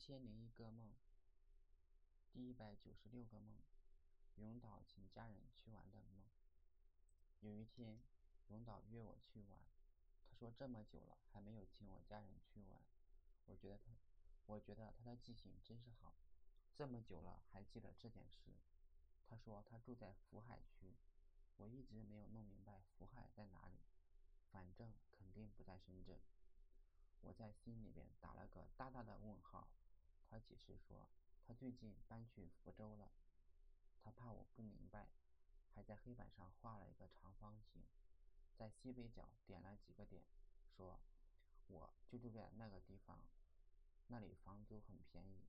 千零一个梦，第一百九十六个梦，永岛请家人去玩的梦。有一天，永岛约我去玩，他说这么久了还没有请我家人去玩，我觉得他，我觉得他的记性真是好，这么久了还记得这件事。他说他住在福海区，我一直没有弄明白福海在哪里，反正肯定不在深圳。我在心里边打了个大大的。他解释说，他最近搬去福州了。他怕我不明白，还在黑板上画了一个长方形，在西北角点了几个点，说：“我就住在那个地方，那里房租很便宜。”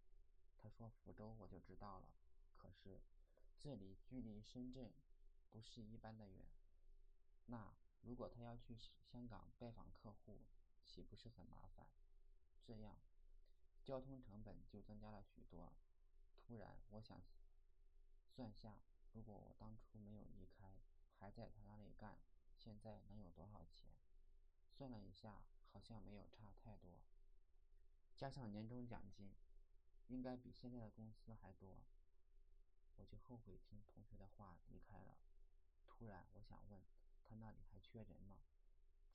他说福州我就知道了，可是这里距离深圳不是一般的远。那如果他要去香港拜访客户，岂不是很麻烦？这样。交通成本就增加了许多。突然，我想算下，如果我当初没有离开，还在他那里干，现在能有多少钱？算了一下，好像没有差太多。加上年终奖金，应该比现在的公司还多。我就后悔听同学的话离开了。突然，我想问他那里还缺人吗？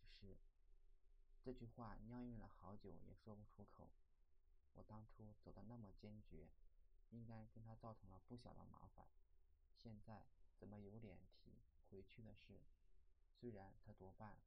只是这句话酿韵了好久，也说不出口。走的那么坚决，应该跟他造成了不小的麻烦。现在怎么有脸提回去的事？虽然他多半。